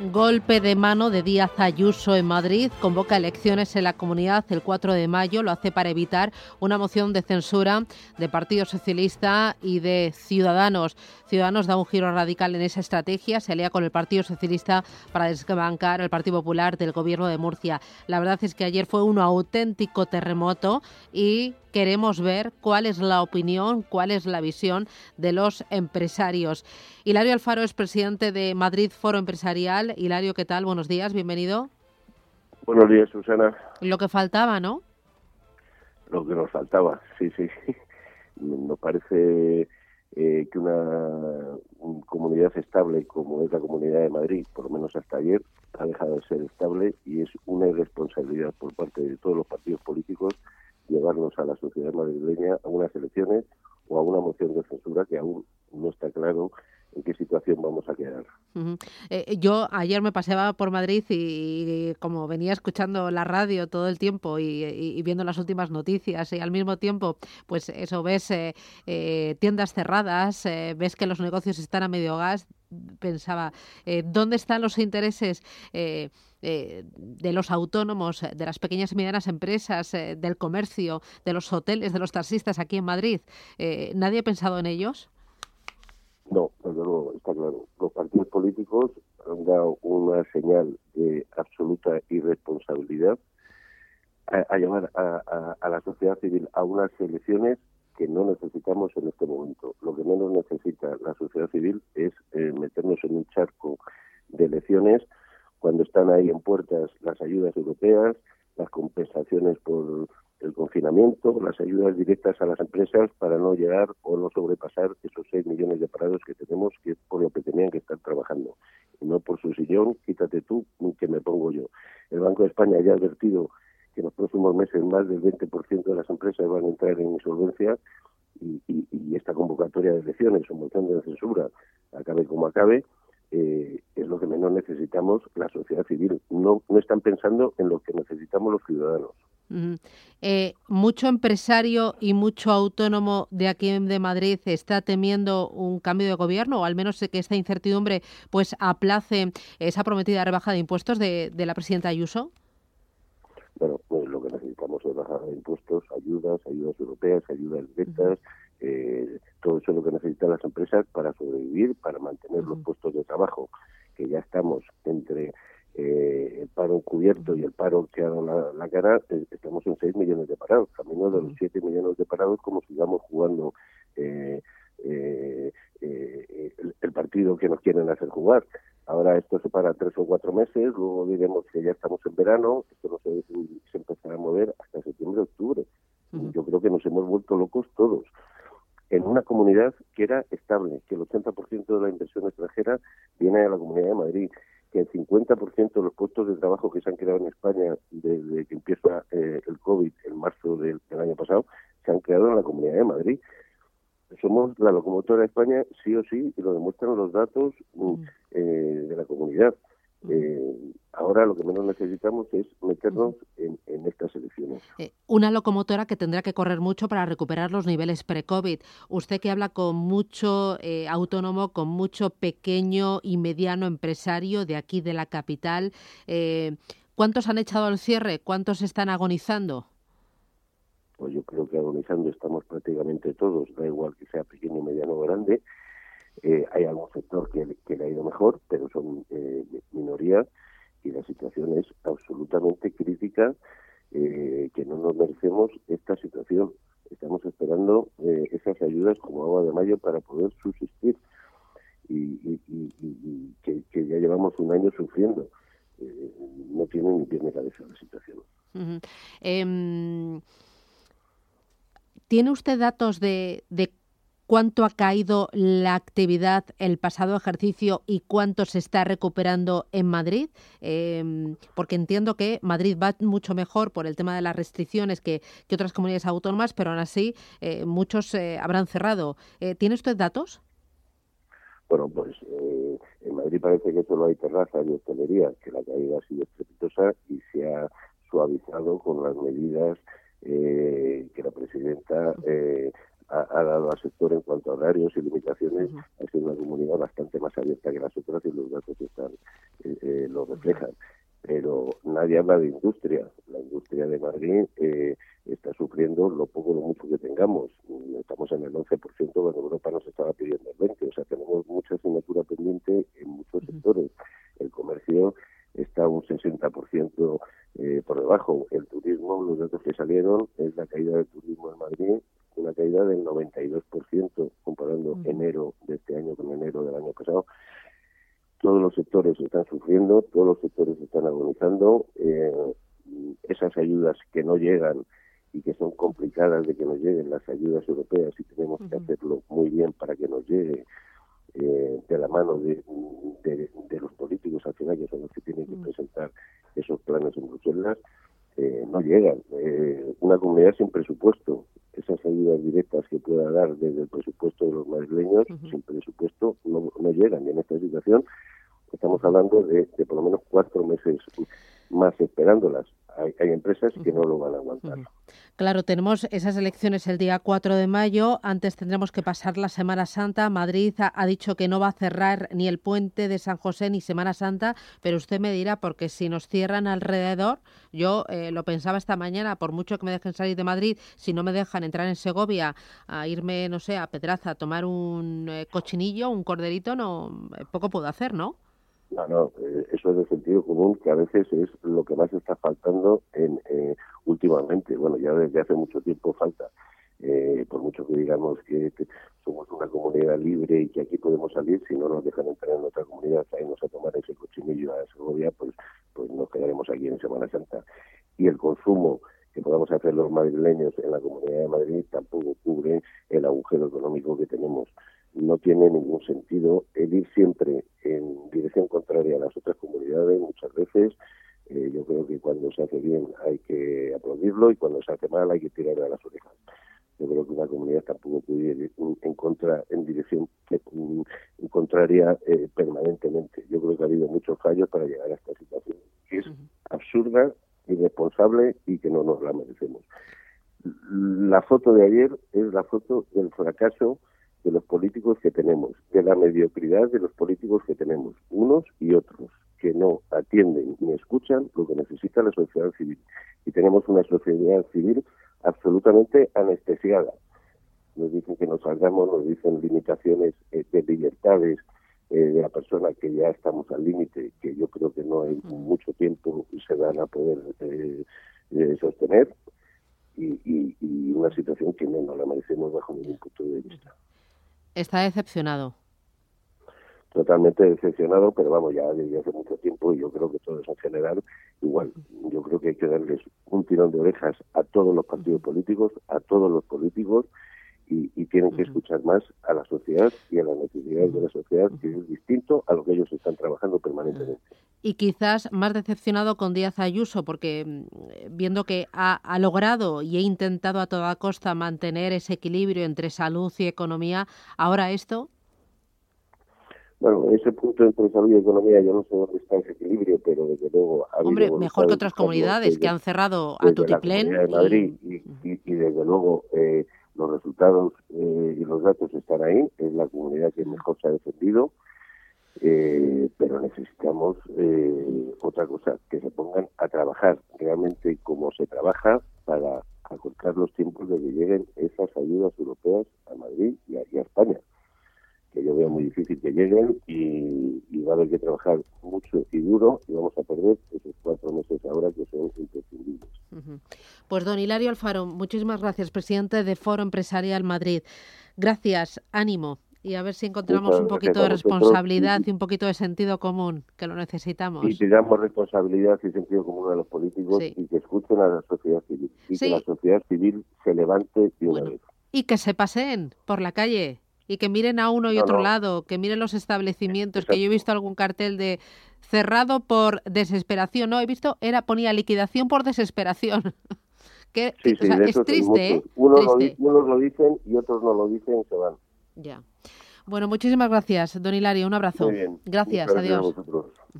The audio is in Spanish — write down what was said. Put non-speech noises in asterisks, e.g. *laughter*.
Golpe de mano de Díaz Ayuso en Madrid. Convoca elecciones en la comunidad el 4 de mayo. Lo hace para evitar una moción de censura de Partido Socialista y de Ciudadanos. Ciudadanos da un giro radical en esa estrategia. Se alía con el Partido Socialista para desbancar al Partido Popular del Gobierno de Murcia. La verdad es que ayer fue un auténtico terremoto y queremos ver cuál es la opinión, cuál es la visión de los empresarios. Hilario Alfaro es presidente de Madrid Foro Empresarial. Hilario, ¿qué tal? Buenos días, bienvenido. Buenos días, Susana. Lo que faltaba, ¿no? Lo que nos faltaba, sí, sí. Nos parece eh, que una, comunidad estable como es la Comunidad de Madrid, por lo menos hasta ayer, ha dejado de ser estable y es una irresponsabilidad por parte de todos los partidos políticos llevarnos a la sociedad madrileña a unas elecciones o a una moción de censura que aún no está claro en qué situación vamos a quedar. Eh, yo ayer me paseaba por Madrid y, como venía escuchando la radio todo el tiempo y, viendo las últimas noticias y al mismo tiempo, pues eso, ves eh, eh, tiendas cerradas, ves que los negocios están a medio gas, pensaba, ¿dónde están los intereses? de los autónomos, de las pequeñas y medianas empresas, del comercio, de los hoteles, de los taxistas aquí en Madrid. ¿Nadie ha pensado en ellos? No, desde luego, está claro. Los partidos políticos han dado una señal de absoluta irresponsabilidad a, llevar a, la sociedad civil a unas elecciones que no necesitamos en este momento. Lo que menos necesita la sociedad civil es eh, meternos en un charco de elecciones cuando están ahí en puertas las ayudas europeas, las compensaciones por el confinamiento, las ayudas directas a las empresas para no llegar o no sobrepasar esos 6 millones de parados que tenemos, que es por lo que tenían que estar trabajando. No por su sillón, quítate tú, que me pongo yo. El Banco de España ya ha advertido que en los próximos meses más del 20% de las empresas van a entrar en insolvencia y, esta convocatoria de elecciones o moción de censura, acabe como acabe, eh, es lo que menos necesitamos la sociedad civil. No, no están pensando en lo que necesitamos los ciudadanos. Eh, mucho empresario y mucho autónomo de aquí de Madrid está temiendo un cambio de gobierno o al menos que esta incertidumbre pues aplace esa prometida rebaja de impuestos de, la presidenta Ayuso. Bueno, pues lo que necesitamos es bajar de impuestos, ayudas, ayudas europeas, ayudas directas, eh, todo eso es lo que necesitan las empresas para sobrevivir, para mantener los puestos de trabajo, que ya estamos entre eh, el paro encubierto y el paro que ha dado la, cara, eh, estamos en 6 millones de parados, camino de los 7 millones de parados como sigamos jugando eh, eh, el, partido que nos quieren hacer jugar. Ahora esto se para tres o cuatro meses, luego diremos que ya estamos en verano, esto se, se empezará a mover hasta septiembre, octubre. Yo creo que nos hemos vuelto locos todos en una comunidad que era estable, que el 80% de la inversión extranjera viene de la Comunidad de Madrid, que el 50% de los puestos de trabajo que se han creado en España desde que empieza eh, el COVID en marzo del, año pasado se han creado en la Comunidad de Madrid. Somos la locomotora de España, sí o sí, y lo demuestran los datos mm. eh, de la comunidad. Eh, ahora lo que menos necesitamos es meternos en, estas elecciones. Eh, una locomotora que tendrá que correr mucho para recuperar los niveles pre-COVID. Usted que habla con mucho eh, autónomo, con mucho pequeño y mediano empresario de aquí de la capital, ¿cuántos han echado al cierre? ¿Cuántos están agonizando? Pues yo creo que agonizando estamos prácticamente todos, da igual que sea pequeño, mediano o grande. Hay algún sector que, le ha ido mejor, pero son eh, minorías y la es absolutamente crítica, eh, que no nos merecemos esta situación. Estamos esperando esas ayudas como agua de mayo para poder subsistir y, que, ya llevamos un año sufriendo. no tiene ni pie ni cabeza la situación. Em, ¿Tiene usted datos de, de cuánto ha caído la actividad el pasado ejercicio y cuánto se está recuperando en Madrid, em, porque entiendo que Madrid va mucho mejor por el tema de las restricciones que, otras comunidades autónomas, pero aún así eh, muchos eh, habrán cerrado. Eh, ¿Tiene usted datos? Bueno, pues en Madrid parece que solo hay terrazas y hostelería, que la caída ha sido estrepitosa y se ha suavizado con las medidas que la presidenta ha, dado al sector en cuanto a horarios y limitaciones, ha sido una comunidad bastante más abierta que las otras y los datos están, eh, eh, lo reflejan. Pero nadie habla de industria. La industria de Madrid eh, está sufriendo lo poco o lo mucho que tengamos. Estamos en el 11% cuando Europa nos estaba pidiendo el 20%. O sea, tenemos mucha asignatura pendiente en muchos sectores. El comercio está un 60% eh, por debajo. El turismo, los datos que salieron, es la caída del turismo en Madrid, una caída del 92% comparando enero de este año con enero del año pasado. Todos los sectores están sufriendo, todos los sectores están agonizando. Eh, esas ayudas que no llegan y que son complicadas de que nos lleguen las ayudas europeas y tenemos que hacerlo muy bien para que nos llegue eh, de la mano de, los políticos al final, que son los que tienen que mm. presentar esos planes en Bruselas, eh, no llegan. Eh, una comunidad sin presupuesto, esas ayudas directas que pueda dar desde el presupuesto de los madrileños, sin presupuesto, no, no llegan. Y en esta situación. Estamos hablando de, de por lo menos cuatro meses más esperándolas hay, empresas que no lo van a aguantar. Claro, tenemos esas elecciones el día 4 de mayo. Antes tendremos que pasar la Semana Santa. Madrid ha, dicho que no va a cerrar ni el puente de San José ni Semana Santa, pero usted me dirá, porque si nos cierran alrededor, yo eh, lo pensaba esta mañana, por mucho que me dejen salir de Madrid, si no me dejan entrar en Segovia, a irme, no sé, a Pedraza, a tomar un eh, cochinillo, un corderito, no eh, poco puedo hacer, ¿no? No, no, eh, eso es de sentido común que a veces es lo que más está faltando en eh, últimamente. Bueno, ya desde hace mucho tiempo falta. Eh, por mucho que digamos que, somos una comunidad libre y que aquí podemos salir, si no nos dejan entrar en otra comunidad a irnos a tomar ese cochinillo a Segovia, pues, pues nos quedaremos aquí en Semana Santa. Y el consumo que podamos hacer los madrileños en la Comunidad de Madrid tampoco cubre el agujero económico que tenemos no tiene ningún sentido el ir siempre en dirección contraria a las otras comunidades muchas veces. Eh, yo creo que cuando se hace bien hay que aplaudirlo y cuando se hace mal hay que tirar a las orejas. Yo creo que una comunidad tampoco puede ir en contra en dirección en contraria eh, permanentemente. Yo creo que ha habido muchos fallos para llegar a esta situación que es absurda irresponsable y que no nos la merecemos. La foto de ayer es la foto del fracaso de los políticos que tenemos, de la mediocridad de los políticos que tenemos, unos y otros, que no atienden ni escuchan lo que necesita la sociedad civil. Y tenemos una sociedad civil absolutamente anestesiada. Nos dicen que nos salgamos, nos dicen limitaciones eh, de libertades eh, de la persona que ya estamos al límite, que yo creo que no hay mucho tiempo se van a poder eh, sostener. Y, y, una situación que no nos la merecemos bajo ningún punto de vista. Está decepcionado. Totalmente decepcionado, pero vamos, ya desde hace mucho tiempo y yo creo que todos en general, igual, yo creo que hay que darles un tirón de orejas a todos los partidos políticos, a todos los políticos, y, tienen que escuchar más a la sociedad y a las necesidades de la sociedad, que es distinto a lo que ellos están trabajando permanentemente. Y quizás más decepcionado con Díaz Ayuso, porque mm, viendo que ha, logrado y ha intentado a toda costa mantener ese equilibrio entre salud y economía, ahora esto. Bueno, ese punto entre salud y economía, yo no sé dónde está ese equilibrio, pero desde luego. Hombre, mejor que otras comunidades que han cerrado a Tutiplén. De Madrid y, y, desde luego. Eh, los resultados eh, y los datos están ahí, es la comunidad que mejor se ha defendido, eh, pero necesitamos eh, otra cosa, que se pongan a trabajar realmente como se trabaja para acortar los tiempos de que lleguen esas ayudas europeas a Madrid y a España que yo veo muy difícil que lleguen y, va a haber que trabajar mucho y duro y vamos a perder esos cuatro meses ahora que son imprescindibles. Pues don Hilario Alfaro, muchísimas gracias, presidente de Foro Empresarial Madrid. Gracias, ánimo y a ver si encontramos un poquito de responsabilidad y, un poquito de sentido común, que lo necesitamos. Y pidamos responsabilidad y sentido común a los políticos y que escuchen a la sociedad civil y que la sociedad civil se levante de una vez. Y que se paseen por la calle y que miren a uno y otro lado, que miren los establecimientos, que yo he visto algún cartel de cerrado por desesperación, no, he visto, era ponía liquidación por desesperación. *laughs* que, es triste, ¿eh? Unos, Lo, dicen y otros no lo dicen, se van. Ya. Bueno, muchísimas gracias, don Hilario, un abrazo. Gracias, adiós.